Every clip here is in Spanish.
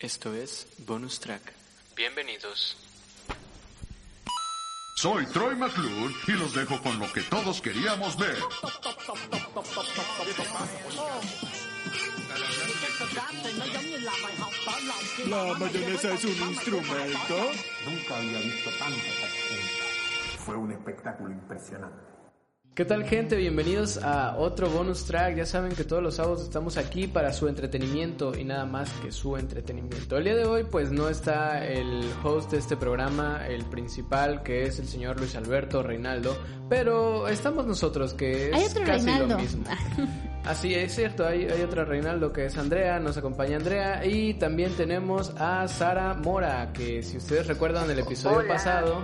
Esto es Bonus Track. Bienvenidos. Soy Troy McClure y los dejo con lo que todos queríamos ver. La mayonesa es un instrumento. Nunca había visto tanta. Fue un espectáculo impresionante. ¿Qué tal gente? Bienvenidos a otro bonus track. Ya saben que todos los sábados estamos aquí para su entretenimiento y nada más que su entretenimiento. El día de hoy pues no está el host de este programa, el principal que es el señor Luis Alberto Reinaldo, pero estamos nosotros que Hay es otro casi Reinaldo. lo mismo. Así es cierto, hay, hay otra Reinaldo que es Andrea, nos acompaña Andrea y también tenemos a Sara Mora, que si ustedes recuerdan el episodio pasado,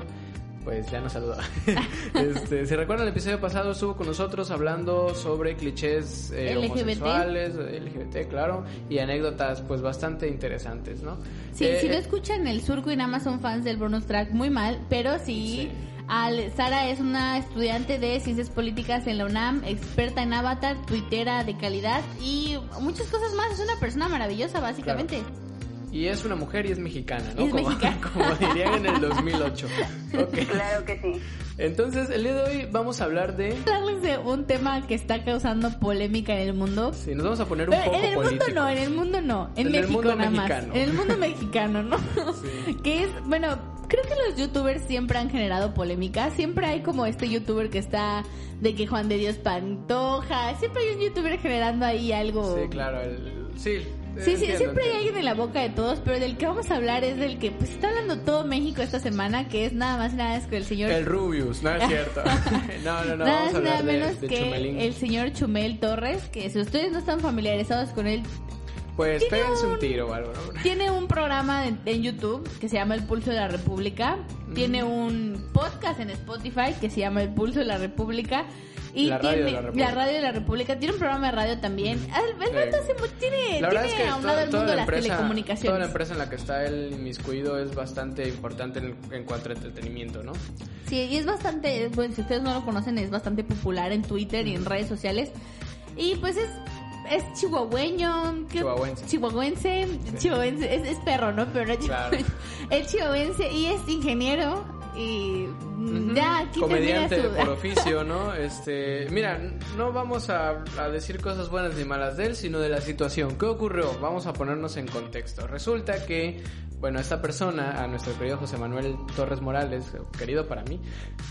pues ya nos saludó. este, si recuerdan el episodio pasado estuvo con nosotros hablando sobre clichés eh, LGBT. homosexuales, LGBT, claro, y anécdotas pues bastante interesantes, ¿no? Sí, Eh, si no eh, escuchan el surco y nada más son fans del bonus track, muy mal, pero sí. Sí. Al, Sara es una estudiante de ciencias políticas en la UNAM, experta en avatar, tuitera de calidad y muchas cosas más. Es una persona maravillosa, básicamente. Y es una mujer y es mexicana, ¿no? Es como, mexicana. como dirían en el 2008. Ok. Claro que sí. Entonces, el día de hoy vamos a hablar de... Hablarles de un tema que está causando polémica en el mundo. Sí, nos vamos a poner un Pero poco en el mundo no, en el mundo no, en, En el México mundo nada mexicano. más. En el mundo mexicano, ¿no? Sí. Que es, bueno, creo que los youtubers siempre han generado polémica. Siempre hay como este youtuber que está de que Juan de Dios Pantoja. Siempre hay un youtuber generando ahí algo. Sí, claro, el... Sí, Sí, sí, siempre hay alguien en la boca de todos, pero del que vamos a hablar es del que pues está hablando todo México esta semana, que es nada más y nada menos que el señor El Rubius, no es cierto. no, no, no, nada vamos a hablar nada de, menos de que Chumelín. el señor Chumel Torres, que si ustedes no están familiarizados con él, Pues tiene péguense un un- tiro o algo, ¿no? Tiene un programa en, en YouTube que se llama El Pulso de la República. Tiene un podcast en Spotify que se llama El Pulso de la República. Y La Radio tiene de la República. Radio de la República. Tiene un programa de radio también. El, el Sí. mu- tiene, La verdad es tiene que ahondado to- el toda, mundo de la las empresa, telecomunicaciones. toda la empresa en la que está él inmiscuido es bastante importante en, en cuanto a entretenimiento, ¿no? Sí, y es bastante, bueno, si ustedes no lo conocen, es bastante popular en Twitter y en redes sociales. Y pues es, es chihuahueño, Chihuahuense. chihuahuense, chihuahuense, es, es perro, ¿no? Pero no Claro. es chihuahuense y es ingeniero y. ya Comediante por oficio, ¿no? Este, mira, no vamos a, a decir cosas buenas ni malas de él, sino de la situación. ¿Qué ocurrió? Vamos a ponernos en contexto. Resulta que, bueno, esta persona, a nuestro querido José Manuel Torres Morales, querido para mí,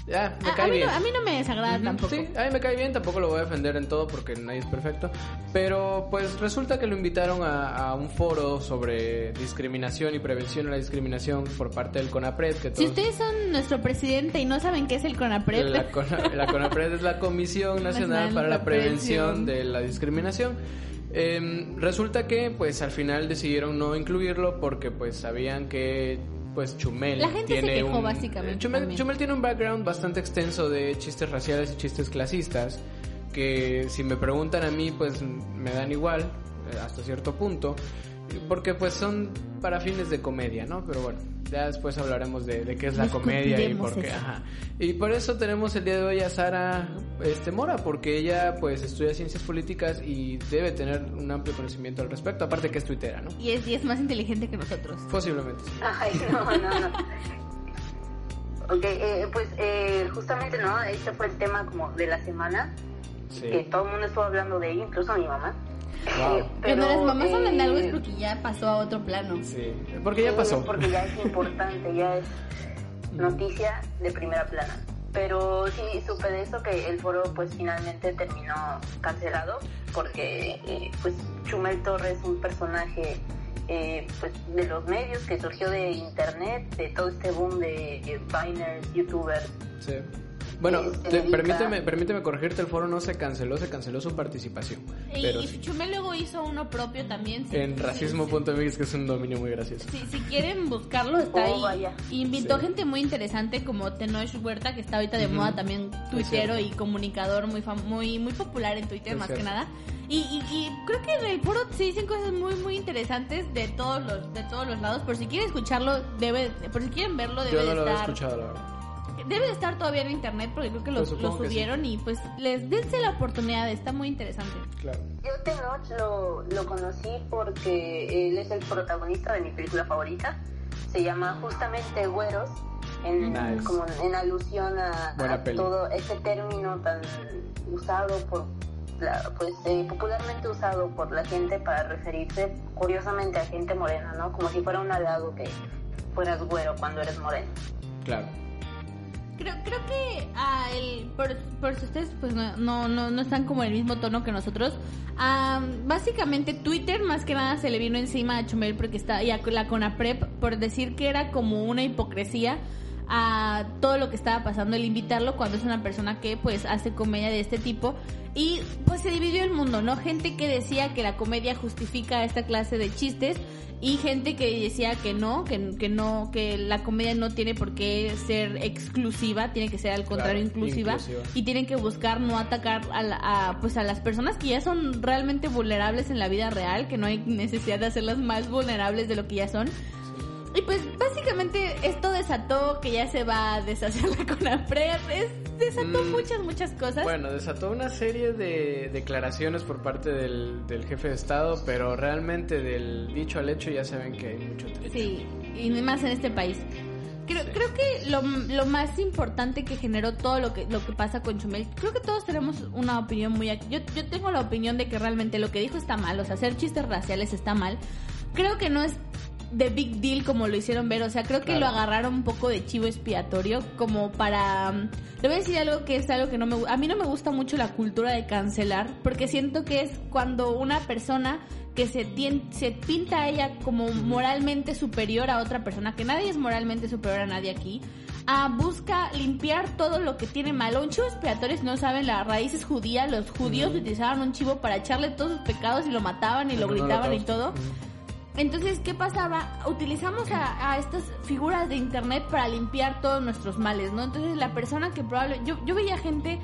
ya me a, a cae mí bien. no, a mí no me desagrada Ujú, tampoco. Sí, a mí me cae bien, tampoco lo voy a defender en todo porque nadie es perfecto. Pero pues resulta que lo invitaron a, a un foro sobre discriminación y prevención a la discriminación por parte del CONAPRED. Que Si todos- ustedes son nuestro presidente y no saben qué es el CONAPRED, la, la CONAPRED es la Comisión Nacional para la para Prevención de la Discriminación. Em, resulta que pues al final decidieron no incluirlo porque pues sabían que pues Chumel La gente se tiene quejó, un básicamente, Chumel. Chumel tiene un background bastante extenso de chistes raciales y chistes clasistas que si me preguntan a mí pues me dan igual eh, hasta cierto punto porque pues son para fines de comedia, ¿no? Pero bueno, ya después hablaremos de, de qué es la comedia y por qué. eso. Ajá. Y por eso tenemos el día de hoy a Sara este, Mora, porque ella pues estudia ciencias políticas y debe tener un amplio conocimiento al respecto, aparte que es tuitera, ¿no? y es, y es más inteligente que nosotros. Posiblemente. Ay, no, no, no. Ok, eh, pues eh, justamente, ¿no? Este fue el tema como de la semana, que Sí. todo el mundo estuvo hablando de ello, incluso mi mamá. Wow. Eh, Cuando las mamás eh, hablan de algo es porque ya pasó a otro plano. Sí, porque ya sí, pasó. Porque ya es importante, ya es noticia de primera plana. Pero sí supe de eso que el foro pues finalmente terminó cancelado porque eh, pues Chumel Torres un personaje eh, pues de los medios que surgió de internet, de todo este boom de eh, Biners, youtubers. Sí. Bueno, te- permíteme, permíteme corregirte, el foro no se canceló, se canceló su participación. Pero Y sí. Chumel luego hizo uno propio también. sí, En sí, racismo.mx, que es un dominio muy gracioso. Si, si quieren buscarlo, está Oh, ahí. vaya. Invitó Sí. gente muy interesante como Tenoch Huerta, que está ahorita de moda también, tuitero y comunicador muy, fam- muy muy popular en Twitter Es más que nada. Y, y, y creo que en el foro se dicen cosas muy muy interesantes de todos los de todos los lados. Por si quieren escucharlo, debe, por si quieren verlo, debe Yo no de lo he escuchado, la verdad. Debe de estar todavía en internet porque creo que lo, Pues lo supongo que sí. subieron y pues les dense la oportunidad, está muy interesante. Claro. Yo Tenoch lo, lo conocí porque él es el protagonista de mi película favorita. Se llama justamente Güeros, en, Nice. como en alusión a, todo ese término tan usado por, la- pues eh, popularmente usado por la gente para referirse curiosamente a gente morena, ¿no? Como si fuera un halago que fueras güero cuando eres moreno. Claro. Creo, creo que ah, el, por, si ustedes pues no, no, no, están como en el mismo tono que nosotros, ah, básicamente Twitter más que nada se le vino encima a Chumel porque está y a la Conapred por decir que era como una hipocresía a todo lo que estaba pasando el invitarlo cuando es una persona que pues hace comedia de este tipo y pues se dividió el mundo, ¿no? Gente que decía que la comedia justifica esta clase de chistes y gente que decía que no, que, que no, que la comedia no tiene por qué ser exclusiva, tiene que ser al contrario Claro, inclusiva, inclusiva. y tienen que buscar no atacar a, la- a, pues a las personas que ya son realmente vulnerables en la vida real, que no hay necesidad de hacerlas más vulnerables de lo que ya son. Y pues básicamente esto desató que ya se va a deshacer la Conapred, es- desató Mm. muchas, muchas cosas. Bueno, desató una serie de declaraciones por parte del, del jefe de Estado, pero realmente del dicho al hecho ya saben que hay mucho trecho. Sí, y más en este país. Creo, creo que lo, lo más importante que generó todo lo que lo que pasa con Chumel, creo que todos tenemos una opinión muy... Yo, yo tengo la opinión de que realmente lo que dijo está mal, o sea, hacer chistes raciales está mal. Creo que no es de big deal como lo hicieron ver, o sea, creo que Claro. lo agarraron un poco de chivo expiatorio como para... mm, Le voy a decir algo que es algo que no me... A mí no me gusta mucho la cultura de cancelar, porque siento que es cuando una persona que se, tien- se pinta a ella como moralmente superior a otra persona, que nadie es moralmente superior a nadie aquí, ah, busca limpiar todo lo que tiene malo. Un chivo expiatorio, si no saben, la raíz es judía, los judíos utilizaban un chivo para echarle todos sus pecados y lo mataban y lo gritaban y todo. Entonces, ¿qué pasaba? Utilizamos a, a estas figuras de internet para limpiar todos nuestros males, ¿no? Entonces, la persona que probable... Yo, yo veía gente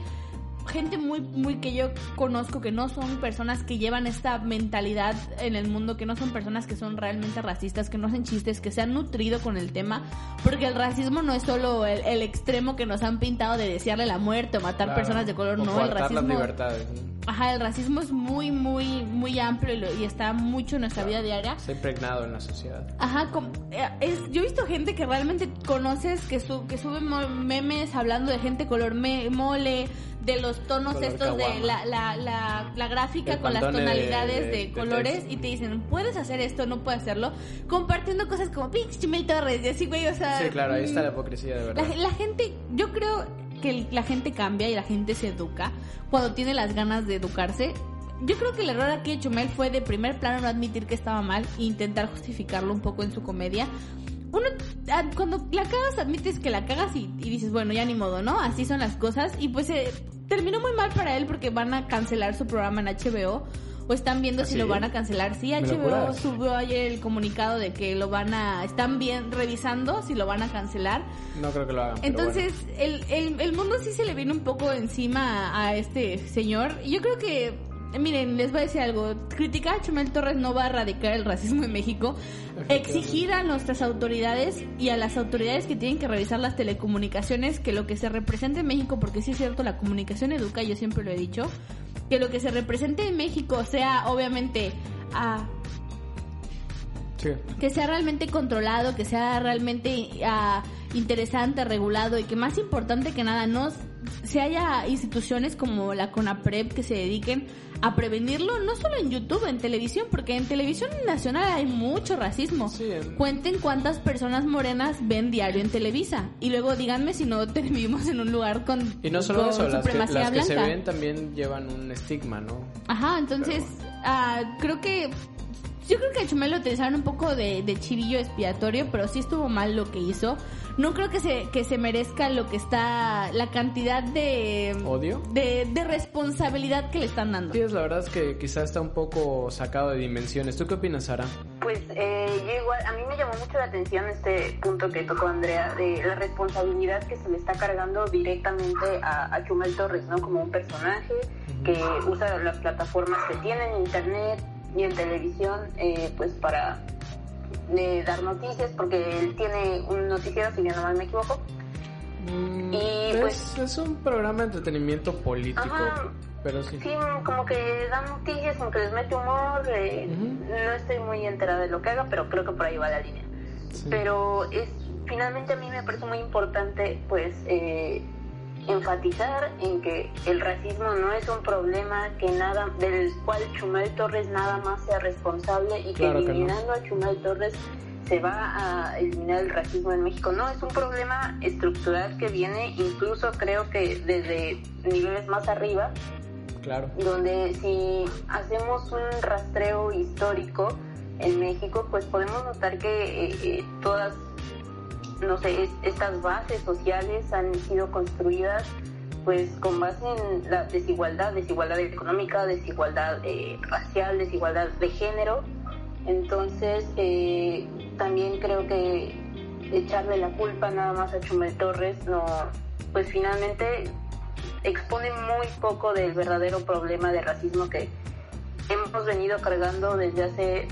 gente muy muy que yo conozco que no son personas que llevan esta mentalidad en el mundo, que no son personas que son realmente racistas, que no hacen chistes, que se han nutrido con el tema, porque el racismo no es solo el, el extremo que nos han pintado de desearle la muerte o matar Claro. personas de color, no, el coartar las racismo libertades. ¿no? Ajá, el racismo es muy muy muy amplio y, lo- y está mucho en nuestra vida diaria. Está impregnado en la sociedad. Ajá, com- eh, es, yo he visto gente que realmente conoces que, su, que sube memes hablando de gente color me- mole, de los tonos Color estos de la, la, la, la gráfica El con las tonalidades de, de- de colores y te dicen, puedes hacer esto, no puedes hacerlo, compartiendo cosas como pinche Chimel Torres y así, güey, o sea... Sí, claro, ahí está mm, la hipocresía de la, verdad. la gente, yo creo que la gente cambia y la gente se educa cuando tiene las ganas de educarse. Yo creo que el error aquí de Chumel fue de primer plano no admitir que estaba mal e intentar justificarlo un poco en su comedia. Uno, ah, cuando la cagas, admites que la cagas y, y dices, bueno, ya ni modo, ¿no? Así son las cosas. Y pues eh, terminó muy mal para él porque van a cancelar su programa en HBO. O están viendo ¿Ah, si lo van a cancelar. Sí, ¿Me lo HBO subió ayer el comunicado de que lo van a... Están bien revisando si lo van a cancelar. No creo que lo hagan. Entonces, el, el, el mundo sí se le vino un poco encima a, a este señor. Yo creo que, miren, les voy a decir algo. Criticar a Chumel Torres no va a erradicar el racismo en México. Exigir a nuestras autoridades y a las autoridades que tienen que revisar las telecomunicaciones que lo que se represente en México, porque sí es cierto, la comunicación educa, yo siempre lo he dicho, que lo que se represente en México sea obviamente a Sí. que sea realmente controlado, que sea realmente ah, interesante, regulado y que más importante que nada no se haya instituciones como la CONAPREP que se dediquen a prevenirlo, no solo en YouTube, en televisión, porque en televisión nacional hay mucho racismo. Sí, en- Cuenten cuántas personas morenas ven diario en Televisa y luego díganme si no vivimos en un lugar con, Y no solo con eso, las, que, se ven también llevan un estigma, ¿no? Ajá, entonces ah, creo que yo creo que a Chumel lo utilizaron un poco de, de chivillo expiatorio, pero sí estuvo mal lo que hizo. No creo que se que se merezca lo que está la cantidad de ¿Odio? de, de responsabilidad que le están dando. Sí, es la verdad es que quizá está un poco sacado de dimensiones. ¿Tú qué opinas, Sara? Pues eh, yo igual, a mí me llamó mucho la atención este punto que tocó Andrea de la responsabilidad que se le está cargando directamente a, a Chumel Torres, ¿no? Como un personaje que usa las plataformas que tiene en internet y en televisión, eh, pues para eh, dar noticias, porque él tiene un noticiero, si yo no mal me equivoco. Mm, pues, es, es un programa de entretenimiento político. Ajá. Pero sí. Sí, como que dan noticias, como que les mete humor. eh. No estoy muy enterada de lo que haga, pero creo que por ahí va la línea. Sí. Pero es finalmente a mí me parece muy importante, pues, eh, enfatizar en que el racismo no es un problema que nada del cual Chumel Torres nada más sea responsable y Claro que que no. eliminando a Chumel Torres se va a eliminar el racismo en México. No, es un problema estructural que viene incluso creo que desde niveles más arriba Claro. donde si hacemos un rastreo histórico en México, pues podemos notar que eh, eh, todas, no sé, es- estas bases sociales han sido construidas pues con base en la desigualdad, desigualdad económica, desigualdad eh, racial, desigualdad de género. Entonces, eh, también creo que echarle la culpa nada más a Chumel Torres, no, pues finalmente expone muy poco del verdadero problema de racismo que hemos venido cargando desde hace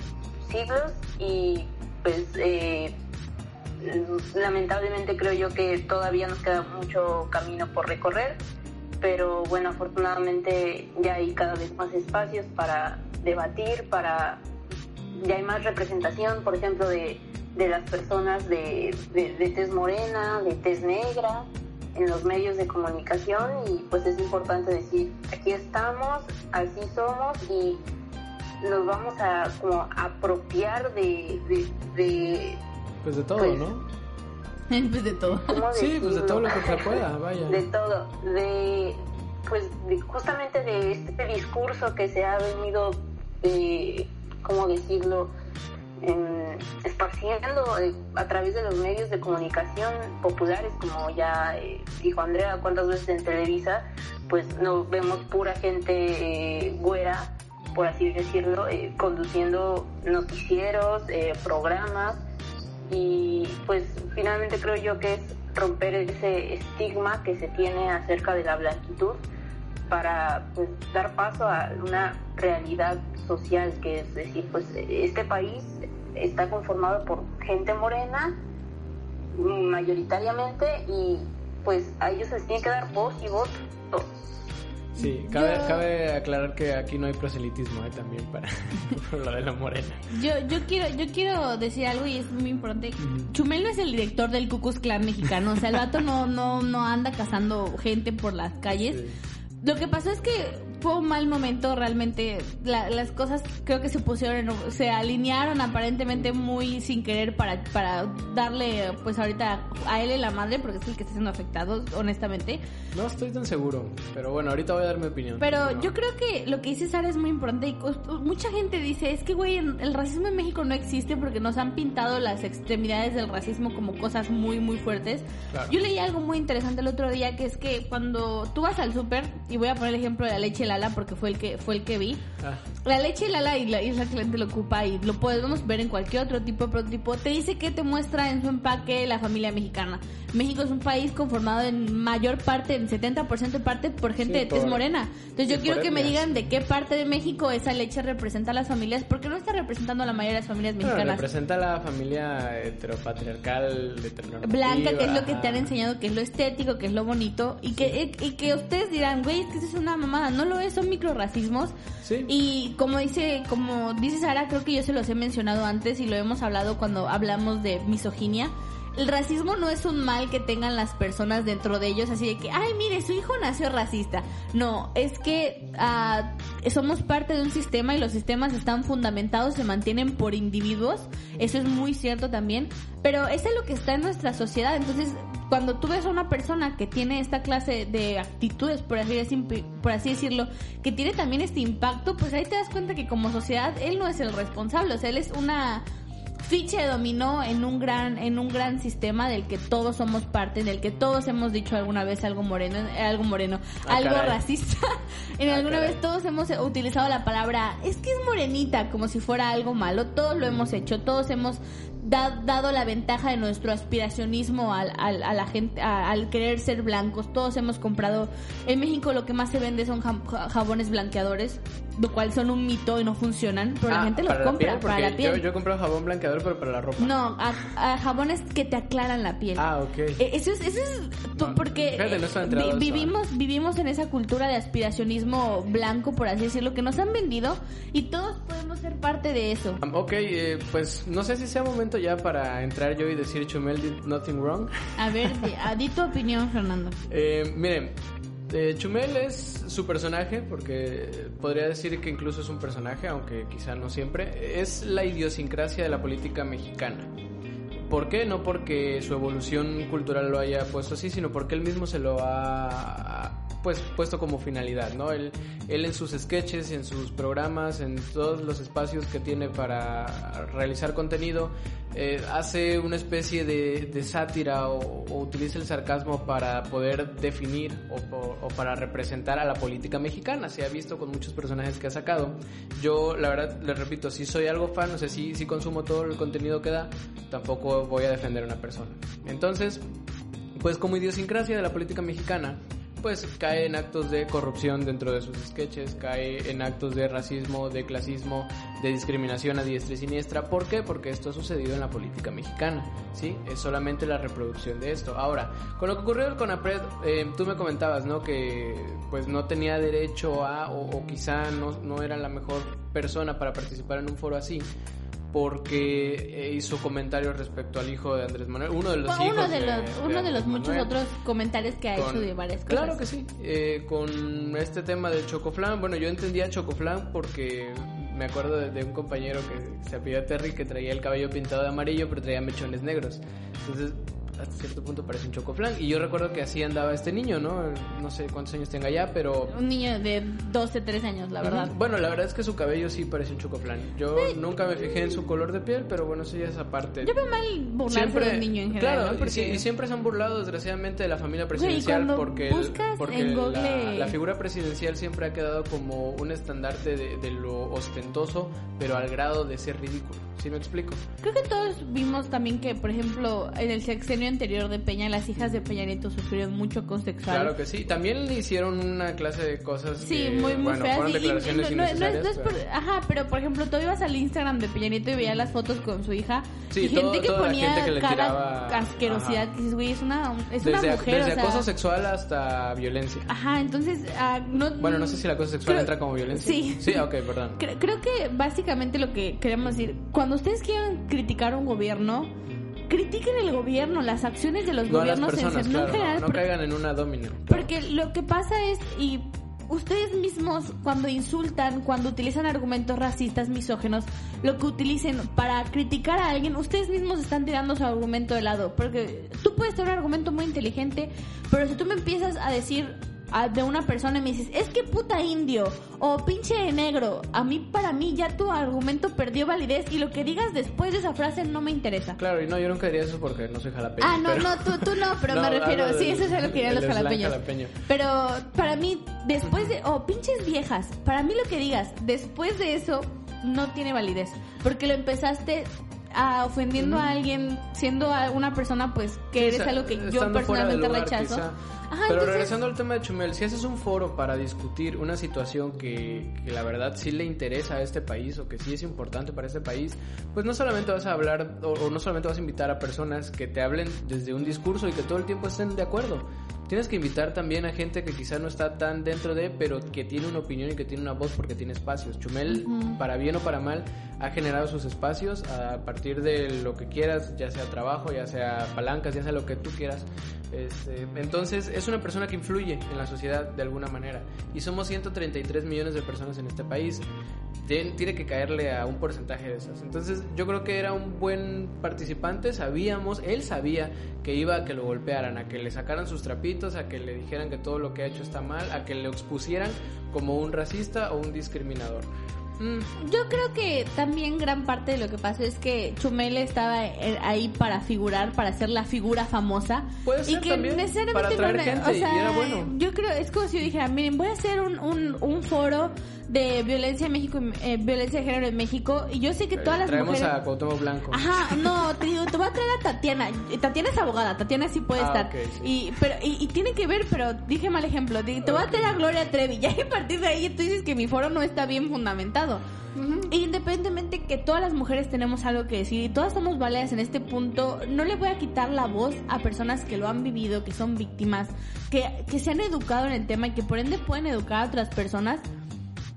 siglos y pues eh, lamentablemente creo yo que todavía nos queda mucho camino por recorrer pero bueno afortunadamente ya hay cada vez más espacios para debatir para ya hay más representación por ejemplo de, de las personas de, de, tez morena de tez negra en los medios de comunicación y pues es importante decir aquí estamos así somos y nos vamos a como apropiar de Pues de todo, Pues, ¿no? pues de todo. ¿cómo Sí, pues de todo lo que se pueda, vaya. de todo de pues de- justamente de este discurso que se ha venido eh, cómo decirlo em, esparciendo eh, a través de los medios de comunicación populares como ya eh, dijo Andrea cuántas veces en Televisa pues no vemos pura gente eh, güera por así decirlo eh, conduciendo noticieros eh, programas y pues finalmente creo yo que es romper ese estigma que se tiene acerca de la blanquitud para pues dar paso a una realidad social que es decir pues este país está conformado por gente morena mayoritariamente y pues a ellos les tiene que dar voz y voto Sí, cabe, Yo- cabe aclarar que aquí no hay proselitismo ¿eh? también para lo de la morena. Yo, yo quiero, yo quiero decir algo y es muy importante. Chumel no es el director del Ku Klux Klan mexicano. O sea, el vato no, no, no anda cazando gente por las calles. Sí. Lo que pasó es que fue un mal momento realmente. La- las cosas creo que se pusieron, se alinearon aparentemente muy sin querer para, para darle, pues ahorita a él en la madre, porque es el que está siendo afectado, honestamente. No estoy tan seguro, pero bueno, ahorita voy a dar mi opinión. Pero No. yo creo que lo que dice Sara es muy importante y mucha gente dice, es que güey, el racismo en México no existe porque nos han pintado las extremidades del racismo como cosas muy, muy fuertes. Claro. Yo leí algo muy interesante el otro día que es que cuando tú vas al súper, y voy a poner el ejemplo de la leche Lala porque fue el que, fue el que vi, Ah, la leche Lala y la isla que la gente lo ocupa y lo podemos ver en cualquier otro tipo de prototipo, te dice que te muestra en su empaque la familia mexicana. México es un país conformado en mayor parte, en 70% de parte por gente Sí, de tez morena. Entonces yo sí, quiero que me digan de qué parte de México esa leche representa a las familias, porque no está representando a la mayoría de las familias bueno, mexicanas. representa la familia heteropatriarcal, heteronormativa. Blanca, que es lo que te han enseñado, que es lo estético, que es lo bonito, y que, y que ustedes dirán, güey, es que eso es una mamada, no lo es, son microracismos. Sí. Y como dice, como dice Sara, creo que yo se los he mencionado antes y lo hemos hablado cuando hablamos de misoginia. El racismo no es un mal que tengan las personas dentro de ellos, así de que, ay, mire, su hijo nació racista. No, es que ah, somos parte de un sistema y los sistemas están fundamentados, se mantienen por individuos. Eso es muy cierto también. Pero es lo que está en nuestra sociedad. Entonces, cuando tú ves a una persona que tiene esta clase de actitudes, por así, por así decirlo, que tiene también este impacto, pues ahí te das cuenta que como sociedad él no es el responsable, o sea, él es una ficha de dominó en un gran en un gran sistema del que todos somos parte, en el que todos hemos dicho alguna vez algo moreno, eh, algo moreno, Ah, algo caray. racista. en Ah, alguna caray. vez todos hemos utilizado la palabra es que es morenita como si fuera algo malo, todos lo hemos hecho, todos hemos da- dado la ventaja de nuestro aspiracionismo al, al- a la gente a- al querer ser blancos, todos hemos comprado en México lo que más se vende son jabones blanqueadores, lo cual son un mito y no funcionan, pero la Ah, gente lo para compra piel, para la piel. Yo, yo he comprado jabón blanqueador, pero para la ropa. No, a, a jabones que te aclaran la piel. Ah, ok. Eh, Eso es, eso es, No, porque Fíjate, no eh, vi- vivimos, vivimos en esa cultura de aspiracionismo blanco, por así decirlo, que nos han vendido y todos podemos ser parte de eso. Um, Ok, eh, pues no sé si sea momento ya para entrar yo y decir Chumel did nothing wrong. A ver, di, a- di tu opinión, Fernando. Eh, miren, eh, Chumel es su personaje, porque podría decir que incluso es un personaje, aunque quizá no siempre. Es la idiosincrasia de la política mexicana. ¿Por qué? No porque su evolución cultural lo haya puesto así, sino porque él mismo se lo ha pues puesto como finalidad, ¿no? Él, él en sus sketches, en sus programas, en todos los espacios que tiene para realizar contenido, eh, hace una especie de, de sátira o, o utiliza el sarcasmo para poder definir o, o- o para representar a la política mexicana. Se ha visto con muchos personajes que ha sacado. Yo, la verdad, les repito, si soy algo fan, o sea, si, si consumo todo el contenido que da, tampoco voy a defender a una persona. Entonces, pues como idiosincrasia de la política mexicana, pues cae en actos de corrupción dentro de sus sketches, cae en actos de racismo, de clasismo, de discriminación a diestra y siniestra. ¿Por qué? Porque esto ha sucedido en la política mexicana, ¿sí? Es solamente la reproducción de esto. Ahora, con lo que ocurrió con Conapred, eh, tú me comentabas, ¿no? Que pues no tenía derecho a, o, o quizá no, no era la mejor persona para participar en un foro así porque eh, hizo comentarios respecto al hijo de Andrés Manuel, uno de los Fue hijos uno de los, uno de Andrés los muchos Manuel. otros comentarios que ha Con- hecho de varias cosas. Claro que sí. Eh, con este tema del chocoflan, bueno, yo entendía chocoflan porque me acuerdo de, de un compañero que se apellidó Terry que traía el cabello pintado de amarillo pero traía mechones negros. Entonces, hasta cierto punto parece un chocoflan. Y yo recuerdo que así andaba este niño, ¿no? No sé cuántos años tenga ya, pero... Un niño de 12, 13 años, la verdad. Bueno, la verdad es que su cabello sí parece un chocoflan. Yo nunca me fijé en su color de piel, pero bueno, eso ya es aparte. Yo veo mal burlarse de un niño en general, Claro, ¿no? Porque- sí, y siempre se han burlado desgraciadamente de la familia Güey, presidencial cuando porque, buscas porque en la- Google- la, figura presidencial siempre ha quedado como un estandarte de, de lo ostentoso, pero al grado de ser ridículo. ¿Sí me explico? Creo que todos vimos también que, por ejemplo, en el sexenio anterior de Peña, las hijas de Peña Nieto sufrieron mucho acoso sexual. Claro que sí. También le hicieron una clase de cosas Sí, que, muy, muy bueno, feas. y- no, no- no es- no es por- pero- ajá, pero por ejemplo, tú ibas al Instagram de Peña Nieto y veías las fotos con su hija. Sí, y gente todo- que toda la ponía gente que le cada tiraba- asquerosidad. ajá. Que dices, güey, es una, es una Desde, mujer. desde o sea, acoso sexual hasta violencia. Ajá, entonces. ah, no, Bueno, no sé si el acoso sexual creo- entra como violencia. Sí. Sí, ok, perdón. Creo, creo que básicamente lo que queremos decir, cuando ustedes quieran criticar un gobierno, critiquen el gobierno, las acciones de los No gobiernos en personas, no en claro. general, no, caigan en una domina. porque lo que pasa es, y ustedes mismos cuando insultan, cuando utilizan argumentos racistas, misógenos, lo que utilicen para criticar a alguien, ustedes mismos están tirando su argumento de lado. Porque tú puedes tener un argumento muy inteligente, pero si tú me empiezas a decir a- de una persona y me dices, es que puta indio o pinche negro, a mí, para mí, ya tu argumento perdió validez y lo que digas después de esa frase no me interesa. Claro, y no, yo nunca diría eso porque no soy jalapeño. Ah, no, pero- no, tú, tú no, pero No, me refiero, hablo sí, eso es lo que dirían los jalapeños. jalapeño. Pero para mí, después de, oh, pinches viejas, para mí lo que digas, después de eso, no tiene validez. Porque lo empezaste a ofendiendo a alguien, siendo a una persona, pues, que Sí, eres o algo que yo personalmente lugar, rechazo. quizá. Ajá, Pero entonces- regresando al tema de Chumel, si haces un foro para discutir una situación que, que la verdad sí le interesa a este país o que sí es importante para este país, pues no solamente vas a hablar o, o no solamente vas a invitar a personas que te hablen desde un discurso y que todo el tiempo estén de acuerdo. Tienes que invitar también a gente que quizá no está tan dentro de, pero que tiene una opinión y que tiene una voz porque tiene espacios. Chumel, para bien o para mal, ha generado sus espacios a partir de lo que quieras, ya sea trabajo, ya sea palancas, ya sea lo que tú quieras. Este, entonces es una persona que influye en la sociedad de alguna manera. Y somos 133 millones de personas en este país. Tien- Tiene que caerle a un porcentaje de esas. Entonces yo creo que era un buen participante. Sabíamos, él sabía que iba a que lo golpearan, a que le sacaran sus trapitos, a que le dijeran que todo lo que ha hecho está mal, a que le expusieran como un racista o un discriminador. Mm, Yo creo que también gran parte de lo que pasó es que Chumel estaba eh, ahí para figurar, para ser la figura famosa. Puede y ser que también, necesariamente para atraer gente, o y sea, era bueno. Yo creo, es como si yo dijera, miren, voy a hacer un, un, un foro de violencia en México, eh, violencia de género en México. Y yo sé que todas las traemos mujeres... a Cuauhtémoc Blanco. Ajá, no, te digo, te voy a traer a Tatiana. Tatiana es abogada, Tatiana sí puede Ah, estar. ok, sí. y, pero, y, y tiene que ver, pero dije mal ejemplo. Di- Te voy a traer a Gloria Trevi. Ya a partir de ahí tú dices que mi foro no está bien fundamentado. E Independientemente que todas las mujeres tenemos algo que decir y todas somos válidas en este punto, no le voy a quitar la voz a personas que lo han vivido, que son víctimas, que, que se han educado en el tema y que por ende pueden educar a otras personas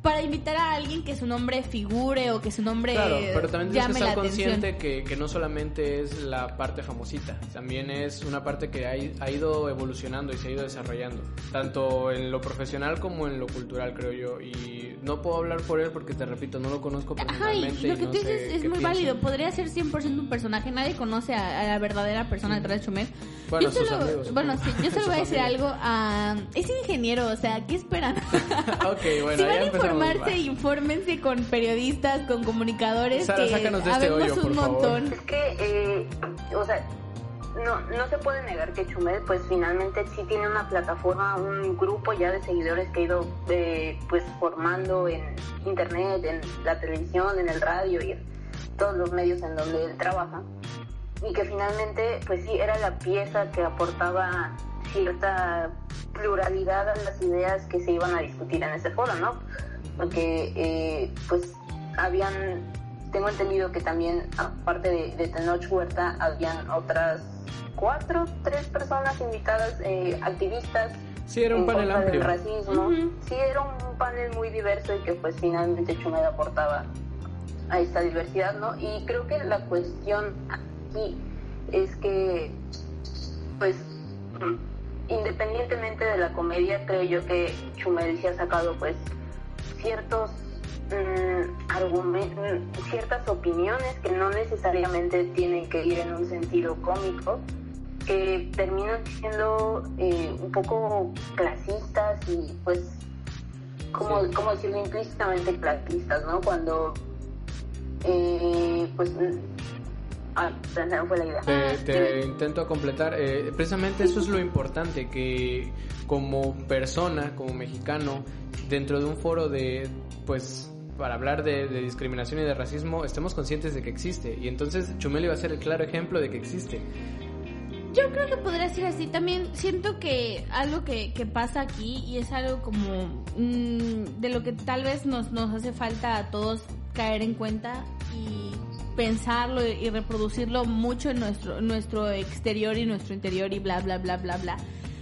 para invitar a alguien que su nombre figure o que su nombre Claro, pero también tienes que estar consciente que, que no solamente es la parte famosita, también es una parte que ha, ha ido evolucionando y se ha ido desarrollando, tanto en lo profesional como en lo cultural, creo yo. Y no puedo hablar por él porque, te repito, no lo conozco Ajá, y personalmente. lo y que no tú dices es muy válido. Podría ser 100% un personaje. Nadie conoce a, a la verdadera persona detrás de Chumel. Bueno, yo solo, amigos, bueno, sí, yo solo voy a decir familia. algo. a es ingeniero, o sea, ¿qué esperan? Ok, bueno, si van a informarse, mal. infórmense con periodistas, con comunicadores. Sara, que sácanos de este hoyo, un por favor. montón. Es que, eh, o sea, no, no se puede negar que Chumel, pues finalmente sí tiene una plataforma, un grupo ya de seguidores que ha ido, eh, pues, formando en internet, en la televisión, en el radio y en todos los medios en donde él trabaja. Y que finalmente, pues sí, era la pieza que aportaba cierta pluralidad a las ideas que se iban a discutir en ese foro, ¿no? Porque, eh, pues, habían tengo entendido que también, aparte de, de Tenoch Huerta, habían otras cuatro, tres personas invitadas, eh, activistas. Sí, era un en panel amplio. del racismo. Ujú. Sí, era un panel muy diverso y que pues finalmente Chumel aportaba a esta diversidad, ¿no? Y creo que la cuestión aquí es que, pues, independientemente de la comedia, creo yo que Chumel se ha sacado, pues, ciertos mm, mm, ciertas opiniones que no necesariamente tienen que ir en un sentido cómico, que terminan siendo eh, un poco clasistas y pues, como, Sí. como decirlo implícitamente clasistas, ¿no? Cuando, eh, pues, ah, fue la idea. Te, te intento completar. eh, precisamente eso es lo importante, que como persona, como mexicano, dentro de un foro de, pues, para hablar de, de discriminación y de racismo, estemos conscientes de que existe. Y entonces Chumel iba a ser el claro ejemplo de que existe. Yo creo que podría ser así. También siento que algo que, que pasa aquí y es algo como mm, de lo que tal vez nos, nos hace falta a todos caer en cuenta y pensarlo y, reproducirlo mucho en nuestro, nuestro exterior y nuestro interior y bla, bla, bla, bla, bla.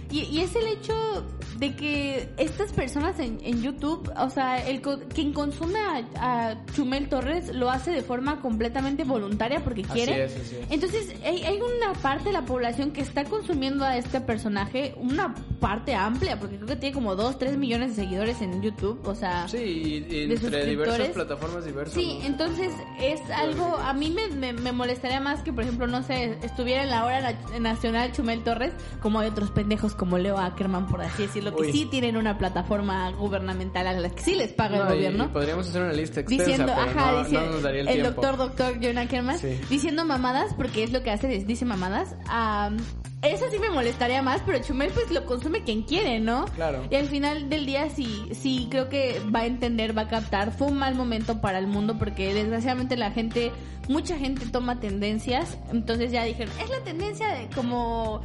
Y, y es el hecho de que estas personas en, en YouTube, o sea, el quien consume a, a Chumel Torres lo hace de forma completamente voluntaria porque quiere. Así es, así es. Entonces, hay, hay una parte de la población que está consumiendo a este personaje, una parte amplia, porque creo que tiene como 2, 3 millones de seguidores en YouTube, o sea... Sí, y- entre diversas plataformas diversas. Sí, ¿no? entonces es algo, a mí me, me, me molestaría más que, por ejemplo, no sé, estuviera en la hora na- nacional Chumel Torres, como hay otros pendejos como Leo Ackerman, por así decirlo, que Uy. sí tienen una plataforma gubernamental a la que sí les paga No, el gobierno y podríamos hacer una lista extensa, diciendo, pero ajá, no, nos daría el, el tiempo. doctor, doctor John Ackerman, Sí. diciendo mamadas, porque es lo que hace, dice mamadas. am, eso sí me molestaría más, pero Chumel pues lo consume quien quiere, ¿no? Claro. Y al final del día sí, sí creo que va a entender, va a captar. Fue un mal momento para el mundo porque desgraciadamente la gente, mucha gente toma tendencias. Entonces ya dijeron, es la tendencia de como...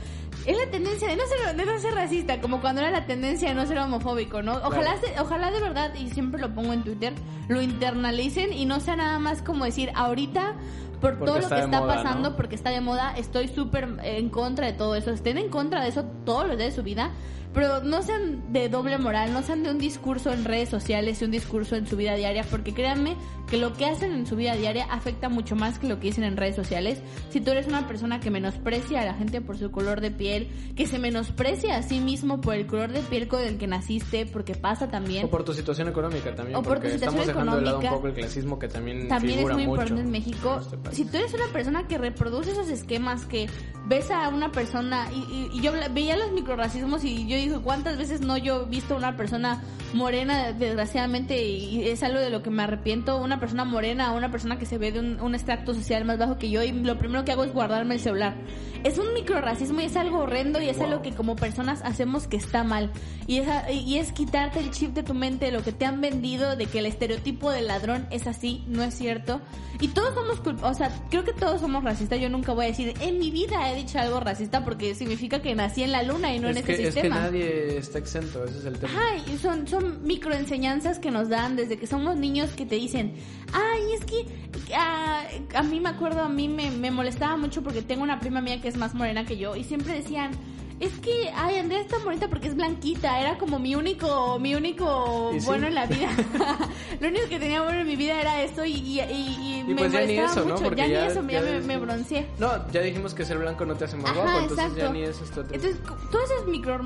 Es la tendencia de no ser, de no ser racista, como cuando era la tendencia de no ser homofóbico, ¿no? Ojalá, se- ojalá de verdad, y siempre lo pongo en Twitter, lo internalicen y no sea nada más como decir, ahorita, por Porque todo lo que está moda, pasando, ¿no? porque está de moda, estoy súper en contra de todo eso. Estén en contra de eso todos los días de su vida, pero no sean de doble moral, no sean de un discurso en redes sociales y un discurso en su vida diaria, porque créanme que lo que hacen en su vida diaria afecta mucho más que lo que dicen en redes sociales. Si tú eres una persona que menosprecia a la gente por su color de piel, que se menosprecia a sí mismo por el color de piel con el que naciste, porque pasa también. O por tu situación económica también, O por tu situación estamos dejando de lado un económica. poco el clasismo que también, también es muy mucho importante en México. Si tú eres una persona que reproduce esos esquemas, que ves a una persona, y, y- y yo veía los microracismos y yo digo, ¿cuántas veces no yo he visto una persona morena, desgraciadamente, y es algo de lo que me arrepiento, una persona morena, una persona que se ve de un, un extracto social más bajo que yo, y lo primero que hago es guardarme el celular. Es un microracismo y es algo horrendo y es algo que como personas hacemos que está mal. Y es, a- y es quitarte el chip de tu mente de lo que te han vendido, de que el estereotipo del ladrón es así, no es cierto. Y todos somos culpables, o sea, creo que todos somos racistas. Yo nunca voy a decir, en mi vida he dicho algo racista porque significa que nací en la luna y no es en que, este es que sistema. nadie está exento, ese es el tema. Ajá, y son, son microenseñanzas que nos dan desde que somos niños que te dicen, ay, es que ah, a mí me acuerdo, a mí me, me molestaba mucho porque tengo una prima mía que es más morena que yo y siempre decían, es que, ay, Andrea está bonita porque es blanquita, era como mi único, mi único ¿Y sí? bueno en la vida. Lo único que tenía bueno en mi vida era eso y, y, y- y me pues ya ni molestaba eso, ¿no? mucho. Porque ya, ya- ni eso, ya, ya me, me bronceé. No, ya dijimos que ser blanco no te hace más Ajá, guapo, entonces exacto. ya ni eso está Entonces, co- todos esos micro...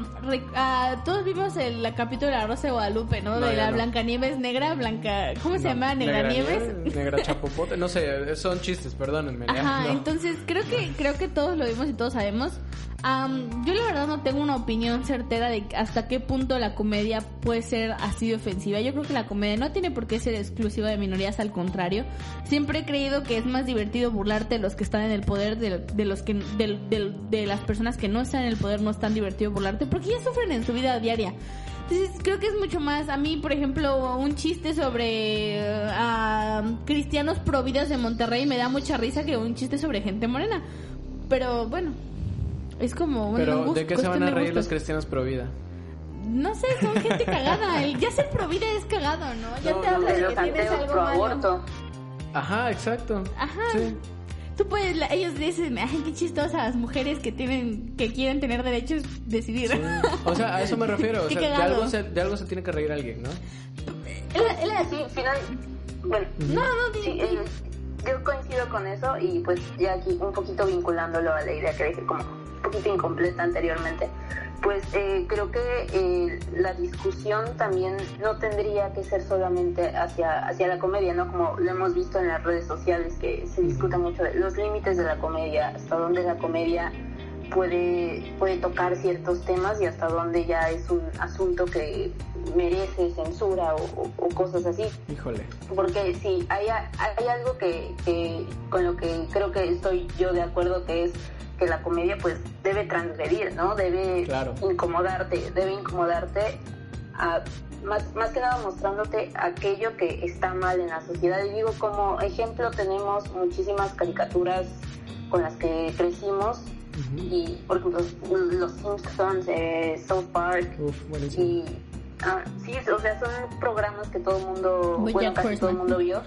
ah, todos vimos el la capítulo de la Rosa de Guadalupe, ¿no? No, de la no. Blancanieves negra, Blanca... ¿Cómo se No, llama? Negra, Nieves. Nieves, Negra Chapopote, no sé, son chistes, perdónenme. Ajá, no. entonces creo que creo que todos lo vimos y todos sabemos. Am, yo la verdad no tengo una opinión certera de hasta qué punto la comedia puede ser así de ofensiva. Yo creo que la comedia no tiene por qué ser exclusiva de minorías, al contrario. Siempre he creído que es más divertido burlarte de los que están en el poder, de, de los que de, de- de las personas que no están en el poder, no es tan divertido burlarte, porque ya sufren en su vida diaria. Entonces creo que es mucho más. A mí, por ejemplo, un chiste sobre ah, cristianos providas de Monterrey me da mucha risa que un chiste sobre gente morena. Pero bueno, es como. bueno, Pero, ¿de qué se van a reír los cristianos pro vida? No sé, son gente cagada. El ya ser provida es cagado, ¿no? Ya No, te no, habla De que tienes algo pro malo. aborto. Ajá, exacto. Ajá. Sí. Tú puedes, la- ellos dicen, ay, qué chistosas mujeres que tienen, que quieren tener derechos decidir. O sea, a eso me refiero. O sea, de algo, se, de algo se tiene que reír alguien, ¿no? Él- Sí, final. Bueno, No, no, sí, eh, yo coincido con eso y pues ya aquí un poquito vinculándolo a la idea que dije como un poquito incompleta anteriormente, pues eh, creo que eh, la discusión también no tendría que ser solamente hacia, hacia la comedia, ¿no? Como lo hemos visto en las redes sociales que se discute mucho de los límites de la comedia, hasta dónde la comedia puede, puede tocar ciertos temas y hasta dónde ya es un asunto que merece censura o, o- o cosas así. Híjole. Porque sí, hay, hay algo que, que con lo que creo que estoy yo de acuerdo que es que la comedia pues debe transgredir, ¿no? Debe Claro. incomodarte, debe incomodarte a- más, más que nada mostrándote aquello que está mal en la sociedad. Y digo, como ejemplo tenemos muchísimas caricaturas con las que crecimos y, por ejemplo, los Simpsons, eh, South Park, Uf, y ah, sí, o sea, son programas que todo el mundo, Bojack bueno, casi todo el mundo vio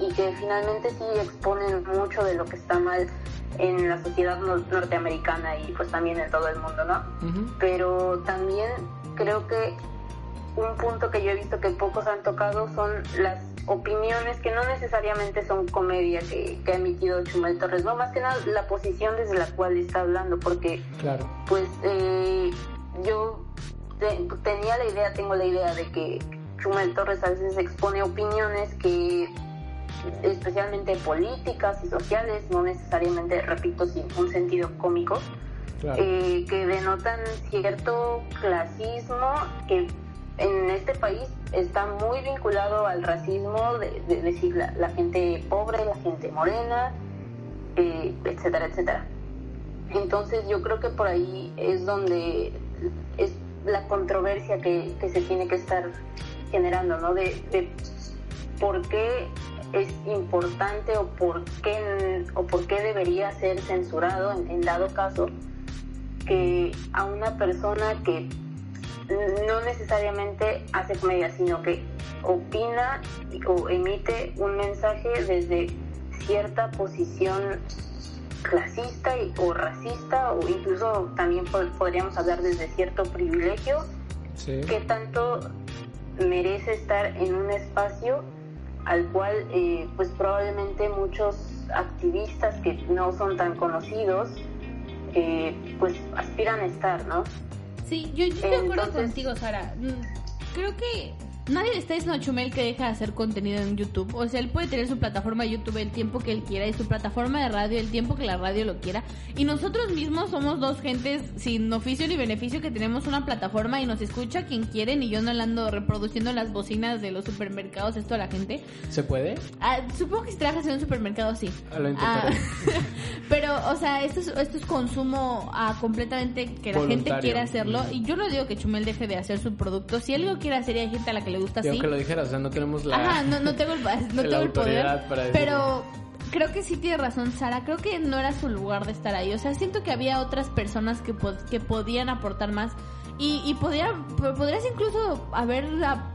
y que finalmente sí exponen mucho de lo que está mal en la sociedad nor- norteamericana y pues también en todo el mundo, ¿no? Pero también creo que un punto que yo he visto que pocos han tocado son las opiniones que no necesariamente son comedia que, que ha emitido Chumel Torres, no, más que nada la posición desde la cual está hablando, porque Claro. pues eh, yo te- tenía la idea, tengo la idea de que Chumel Torres a veces expone opiniones que especialmente políticas y sociales, no necesariamente, repito, sin un sentido cómico, Claro. eh, que denotan cierto clasismo que en este país está muy vinculado al racismo, de, de decir la, la gente pobre, la gente morena, eh, etcétera, etcétera. Entonces yo creo que por ahí es donde es la controversia que, que se tiene que estar generando, ¿no? De, de por qué es importante o por qué, o por qué debería ser censurado en, en dado caso que a una persona que no necesariamente hace comedia, sino que opina o emite un mensaje desde cierta posición clasista y- o racista o incluso también po- podríamos hablar desde cierto privilegio, Sí. que tanto merece estar en un espacio al cual eh, pues probablemente muchos activistas que no son tan conocidos eh, pues aspiran a estar, ¿no? Sí, yo, yo estoy de acuerdo contigo, Sara. Mm, Creo que nadie le está diciendo a Chumel que deja de hacer contenido en YouTube. O sea, él puede tener su plataforma de YouTube el tiempo que él quiera y su plataforma de radio el tiempo que la radio lo quiera. Y nosotros mismos somos dos gentes sin oficio ni beneficio que tenemos una plataforma y nos escucha quien quieren y yo no le ando reproduciendo las bocinas de los supermercados esto a la gente. ¿Se puede? Ah, supongo que si trabajas en un supermercado sí. Ah, lo. Ah, pero, o sea, esto es, esto es consumo ah, completamente que la gente quiere hacerlo. Y yo no digo que Chumel deje de hacer su producto. Si él lo quiere hacer y hay gente a la que le gusta Y así. aunque lo dijeras, o sea, no tenemos la... Ajá, no, no tengo el, no la tengo el poder. para pero creo que sí tiene razón Sara, creo que no era su lugar de estar ahí, o sea, siento que había otras personas que, que podían aportar más y, y podría, podrías incluso haber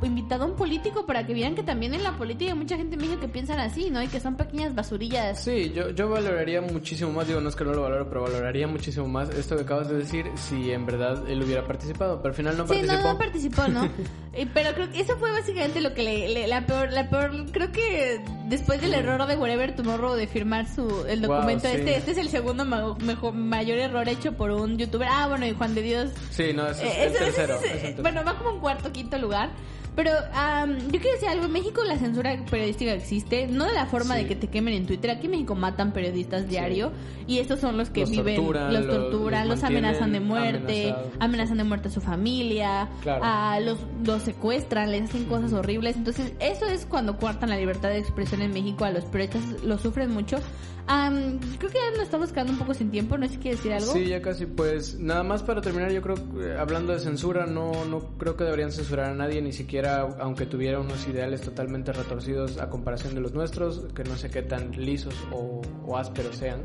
invitado a un político para que vieran que también en la política hay mucha gente en México que piensan así, ¿no? Y que son pequeñas basurillas. Sí, yo, yo valoraría muchísimo más, digo, no es que no lo valoro, pero valoraría muchísimo más esto que acabas de decir si en verdad él hubiera participado, pero al final no sí, participó. no, no participó, ¿no? pero creo que eso fue básicamente lo que le, la peor, la peor, creo que después del error de Whatever Tomorrow de firmar su, el documento, este, este es el segundo mejor, mayor error hecho por un youtuber. Ah, bueno, y Juan de Dios. Sí, no, es, el tercero, Bueno, va como un cuarto, quinto lugar. Pero yo quiero decir algo, en México la censura periodística existe, no de la forma de que te quemen en Twitter, aquí en México matan periodistas diario y estos son los que viven, los torturan, los, amenazan de muerte, amenazan de muerte a su familia, a los, los secuestran, les hacen cosas horribles, entonces eso es cuando cuartan la libertad de expresión en México, a los periodistas lo sufren mucho. creo que ya nos estamos quedando un poco sin tiempo, ¿no sé si quieres decir algo? Sí, ya casi, pues nada más para terminar, yo creo, eh, hablando de censura, no, no creo que deberían censurar a nadie, ni siquiera aunque tuviera unos ideales totalmente retorcidos a comparación de los nuestros, que no sé qué tan lisos o, ásperos sean.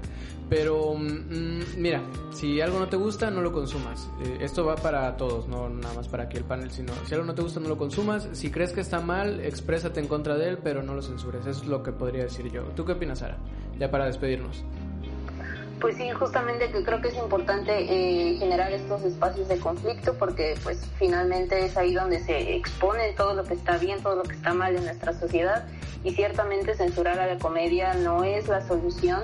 Pero mm, mira, si algo no te gusta, no lo consumas. Eh, esto va para todos, no nada más para aquí el panel, sino si algo no te gusta, no lo consumas. Si crees que está mal, exprésate en contra de él, pero no lo censures. Eso es lo que podría decir yo. ¿Tú qué opinas, Sara? Ya para despedirnos. Pues sí, justamente que creo que es importante eh, generar estos espacios de conflicto porque pues finalmente es ahí donde se expone todo lo que está bien, todo lo que está mal en nuestra sociedad. Y ciertamente censurar a la comedia no es la solución,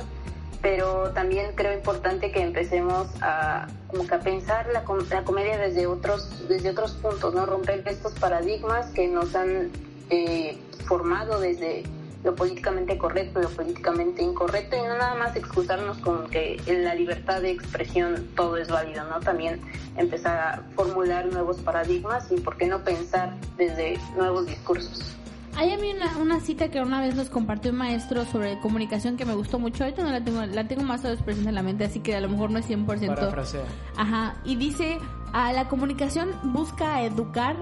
pero también creo importante que empecemos a como que a pensar la, la comedia desde otros desde otros puntos, no romper estos paradigmas que nos han eh, formado desde lo políticamente correcto, lo políticamente incorrecto y no nada más excusarnos con que en la libertad de expresión todo es válido, ¿no? También empezar a formular nuevos paradigmas y por qué no pensar desde nuevos discursos. Hay a mí una, cita que una vez nos compartió un maestro sobre comunicación que me gustó mucho. Ahorita no la tengo, la tengo más o menos presente en la mente, así que a lo mejor no es 100%. Parafrasea. Ajá. Y dice, a la comunicación busca educar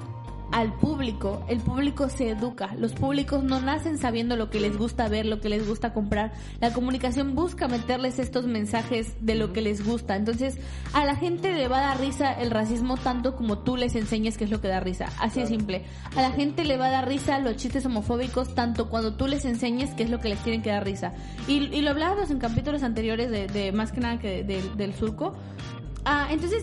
al público. El público se educa. Los públicos no nacen sabiendo lo que les gusta ver, lo que les gusta comprar. La comunicación busca meterles estos mensajes de lo que les gusta. Entonces, a la gente le va a dar risa el racismo tanto como tú les enseñes qué es lo que da risa. Así de simple. A la gente le va a dar risa los chistes homofóbicos tanto cuando tú les enseñes qué es lo que les tienen que dar risa. Y, lo hablábamos en capítulos anteriores de, más que nada que del surco. Ah, entonces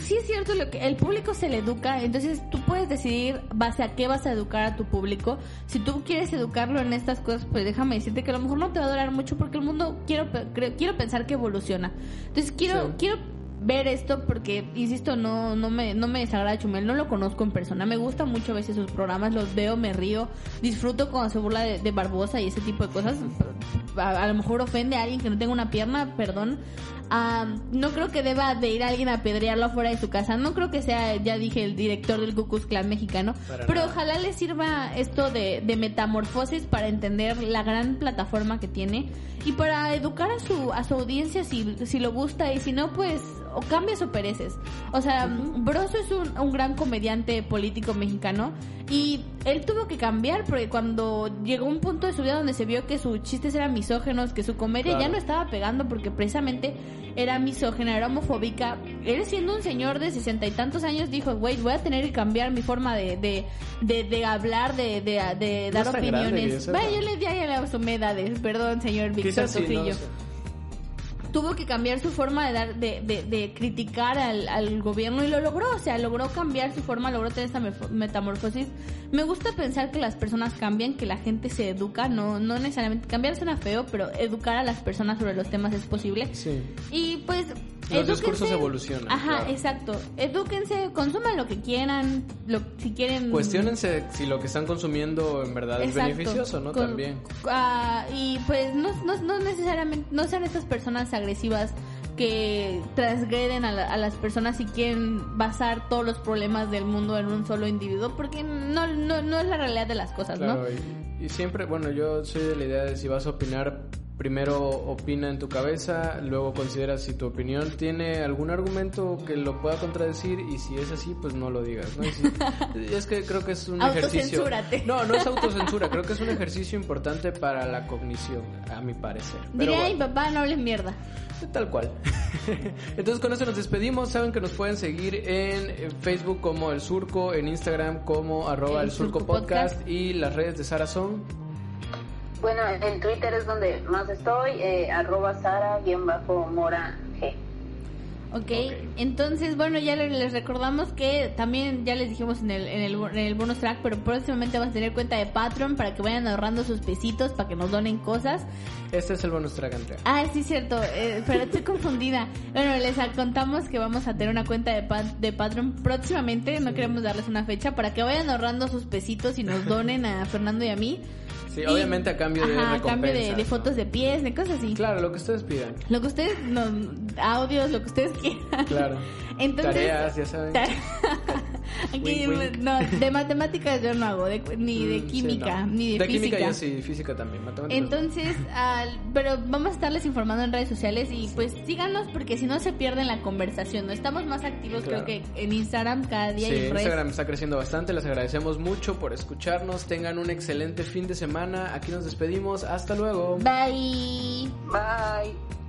sí es cierto lo que el público se le educa, entonces tú puedes decidir base a qué vas a educar a tu público. Si tú quieres educarlo en estas cosas, pues déjame decirte que a lo mejor no te va a durar mucho porque el mundo quiero quiero pensar que evoluciona. Entonces quiero quiero ver esto porque insisto no no me no me desagrada Chumel no lo conozco en persona me gusta mucho a veces sus programas los veo me río disfruto cuando se burla de, Barbosa y ese tipo de cosas a, lo mejor ofende a alguien que no tenga una pierna perdón no creo que deba de ir alguien a apedrearlo afuera de su casa. No creo que sea, ya dije, el director del Cucus Clan mexicano. pero ojalá le sirva esto de, metamorfosis para entender la gran plataforma que tiene y para educar a su, a su audiencia si, si lo gusta y si no, pues o cambias o pereces. O sea, Broso es un, un, gran comediante político mexicano y él tuvo que cambiar porque cuando llegó un punto de su vida donde se vio que sus chistes eran misógenos, que su comedia ya no estaba pegando porque precisamente era misógena, era homofóbica, él siendo un señor de sesenta y tantos años dijo, wait, voy a tener que cambiar mi forma de, de, de, hablar, de, de, dar opiniones. Vaya, yo le di a la edades, perdón, señor Víctor Trujillo tuvo que cambiar su forma de dar, de, de, criticar al, al, gobierno y lo logró, o sea, logró cambiar su forma, logró tener esta metamorfosis. Me gusta pensar que las personas cambian, que la gente se educa, no, no necesariamente, cambiar suena feo, pero educar a las personas sobre los temas es posible. Sí. Y pues los discursos evolucionan. Ajá, exacto. Edúquense, consuman lo que quieran, lo, si quieren... Cuestiónense si lo que están consumiendo en verdad es beneficioso, ¿no? También. Uh, y pues no, no, no, necesariamente, no sean estas personas agresivas que transgreden a, las personas y quieren basar todos los problemas del mundo en un solo individuo, porque no, no, no es la realidad de las cosas, ¿no? Y, y siempre, bueno, yo soy de la idea de si vas a opinar primero opina en tu cabeza, luego considera si tu opinión tiene algún argumento que lo pueda contradecir y si es así, pues no lo digas. ¿no? Y si- es que creo que es un ejercicio. Autocensúrate. No, no es autocensura, creo que es un ejercicio importante para la cognición, a mi parecer. Pero Diré a mi bueno. papá, no hables mierda. Tal cual. Entonces con eso nos despedimos. Saben que nos pueden seguir en eh, Facebook como El Surco, en Instagram como arroba El Surco Surco Podcast, Podcast. y las redes de Sara son... Bueno, en Twitter es donde más estoy, eh, arroba Sara-Mora G. Ok, Ok. entonces, bueno, ya le- les recordamos que también ya les dijimos en el, en el, en el bonus track, pero próximamente vamos a tener cuenta de Patreon para que vayan ahorrando sus pesitos para que nos donen cosas. Este es el bonus track, Andrea. Ah, sí, cierto, eh, pero estoy confundida. Bueno, les contamos que vamos a tener una cuenta de, pa- de Patreon próximamente, no queremos darles una fecha, para que vayan ahorrando sus pesitos y nos donen a Fernando y a mí. Sí, Y- obviamente a cambio de Ajá, a cambio de, fotos de pies, de cosas así. Claro, lo que ustedes pidan. Lo que ustedes, no, audios, lo que ustedes quieran. Claro. Entonces, Tareas, ya saben. Aquí, Wink, wink. no, de matemáticas yo no hago, de- ni de Mm, sí, química, no. ni de, de física. química yo sí, física también. matemáticas no. Entonces, al- pero vamos a estarles informando en redes sociales y pues síganos porque si no se pierden la conversación. ¿no? Estamos más activos Claro. creo que en Instagram cada día Sí, y en redes. Instagram está creciendo bastante. Les agradecemos mucho por escucharnos. Tengan un excelente fin de semana. Aquí nos despedimos. Hasta luego. Bye. Bye.